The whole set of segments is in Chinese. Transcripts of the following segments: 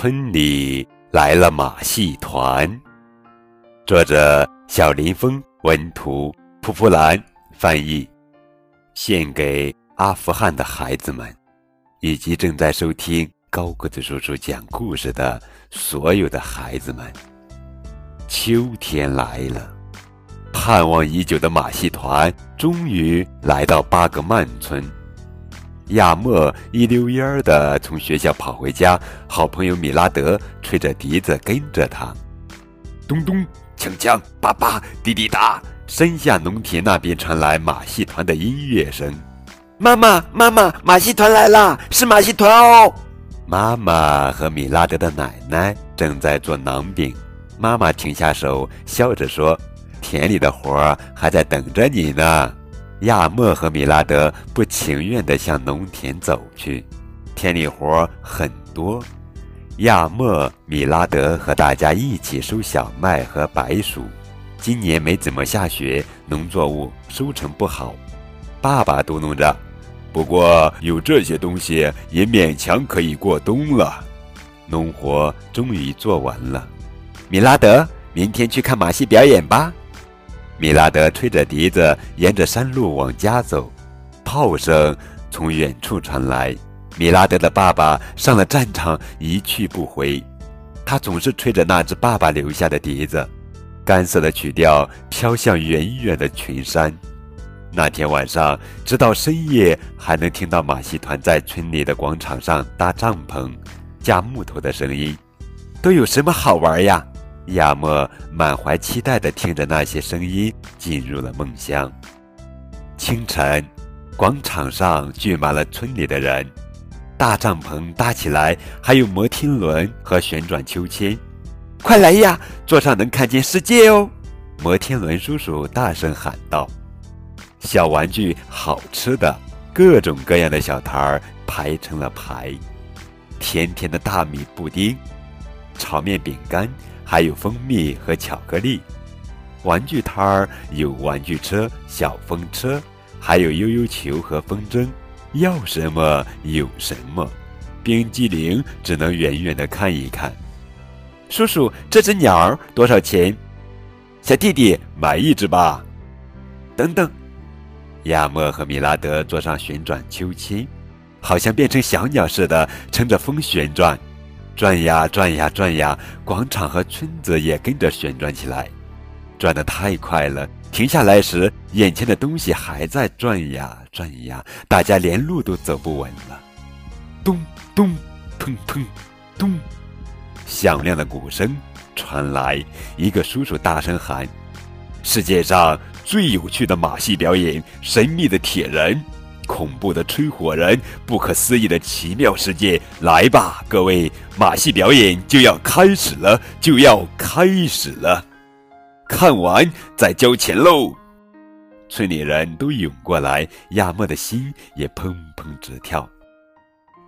村里来了马戏团。作者：小林峰，文图：蒲蒲兰，翻译。献给阿富汗的孩子们，以及正在收听高个子叔叔讲故事的所有的孩子们。秋天来了，盼望已久的马戏团终于来到巴格曼村。亚莫一溜烟儿地从学校跑回家，好朋友米拉德吹着笛子跟着他。咚咚，锵锵，叭叭，滴滴答，山下农田那边传来马戏团的音乐声。妈妈，妈妈，马戏团来啦，是马戏团哦！妈妈和米拉德的奶奶正在做馕饼。妈妈停下手，笑着说：“田里的活儿还在等着你呢。”亚莫和米拉德不情愿地向农田走去，田里活很多。亚莫、米拉德和大家一起收小麦和白薯。今年没怎么下雪，农作物收成不好。爸爸嘟哝着：“不过有这些东西也勉强可以过冬了。”农活终于做完了。米拉德，明天去看马戏表演吧。米拉德吹着笛子，沿着山路往家走，炮声从远处传来。米拉德的爸爸上了战场，一去不回。他总是吹着那只爸爸留下的笛子，干涩的曲调飘向远远的群山。那天晚上，直到深夜，还能听到马戏团在村里的广场上搭帐篷、架木头的声音。都有什么好玩呀？亚莫满怀期待地听着那些声音，进入了梦乡。清晨，广场上聚满了村里的人，大帐篷搭起来，还有摩天轮和旋转秋千。快来呀，坐上能看见世界哦！摩天轮叔叔大声喊道。小玩具、好吃的，各种各样的小摊儿排成了排，甜甜的大米布丁、炒面、饼干。还有蜂蜜和巧克力，玩具摊儿有玩具车、小风车，还有悠悠球和风筝，要什么有什么。冰激凌只能远远的看一看。叔叔，这只鸟儿多少钱？小弟弟，买一只吧。等等，亚莫和米拉德坐上旋转秋千，好像变成小鸟似的，乘着风旋转。转呀转呀转呀，广场和村子也跟着旋转起来，转得太快了。停下来时，眼前的东西还在转呀转呀，大家连路都走不稳了。咚咚，砰砰，咚！响亮的鼓声传来，一个叔叔大声喊：“世界上最有趣的马戏表演——神秘的铁人！”恐怖的吹火人，不可思议的奇妙世界，来吧，各位！马戏表演就要开始了，就要开始了！看完再交钱喽！村里人都涌过来，亚莫的心也砰砰直跳。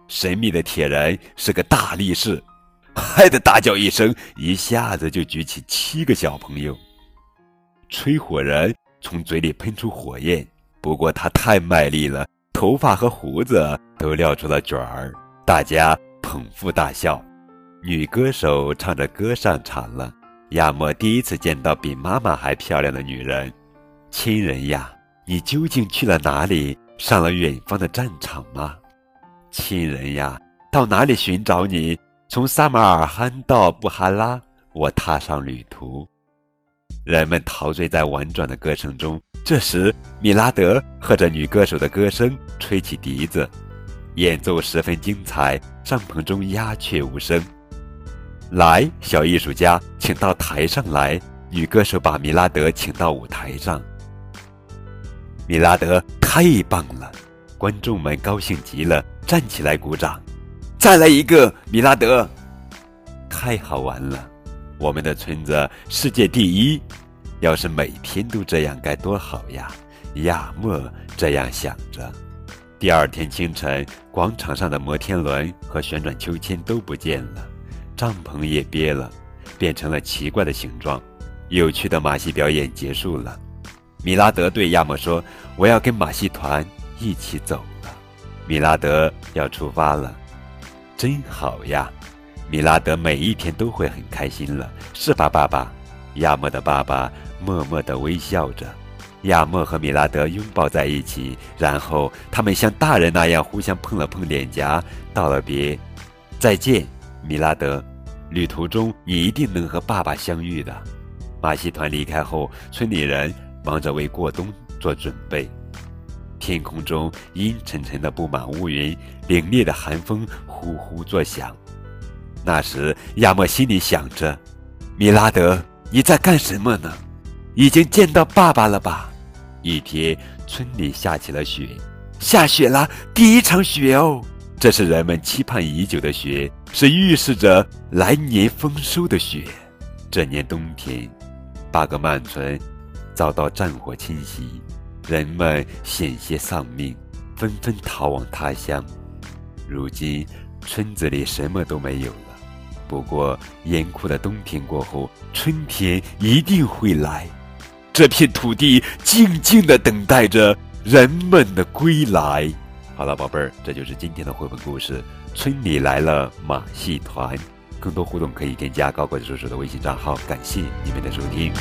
神秘的铁人是个大力士，嗨的大叫一声，一下子就举起七个小朋友。吹火人从嘴里喷出火焰。不过他太卖力了，头发和胡子都撂出了卷儿，大家捧腹大笑。女歌手唱着歌上场了。亚莫第一次见到比妈妈还漂亮的女人。亲人呀，你究竟去了哪里？上了远方的战场吗？亲人呀，到哪里寻找你？从撒马尔罕到布哈拉，我踏上旅途。人们陶醉在婉转的歌声中。这时，米拉德和着女歌手的歌声，吹起笛子，演奏十分精彩。帐篷中鸦雀无声。来，小艺术家，请到台上来。女歌手把米拉德请到舞台上。米拉德太棒了，观众们高兴极了，站起来鼓掌。再来一个，米拉德，太好玩了！我们的村子世界第一。要是每天都这样该多好呀！亚莫这样想着。第二天清晨，广场上的摩天轮和旋转秋千都不见了，帐篷也瘪了，变成了奇怪的形状。有趣的马戏表演结束了。米拉德对亚莫说：“我要跟马戏团一起走了。”米拉德要出发了，真好呀！米拉德每一天都会很开心了，是吧，爸爸？亚莫的爸爸默默地微笑着。亚莫和米拉德拥抱在一起，然后他们像大人那样互相碰了碰脸颊，道了别：“再见，米拉德。旅途中你一定能和爸爸相遇的。”马戏团离开后，村里人忙着为过冬做准备。天空中阴沉沉的布满乌云，凛冽的寒风呼呼作响。那时，亚莫心里想着：“米拉德，你在干什么呢？已经见到爸爸了吧？”一天，村里下起了雪，下雪了，第一场雪哦！这是人们期盼已久的雪，是预示着来年丰收的雪。这年冬天，巴格曼村遭到战火侵袭。人们险些丧命，纷纷逃往他乡。如今，村子里什么都没有了。不过，严酷的冬天过后，春天一定会来。这片土地静静的等待着人们的归来。好了，宝贝儿，这就是今天的绘本故事《村里来了马戏团》。更多互动可以添加高个子叔叔的微信账号。感谢你们的收听。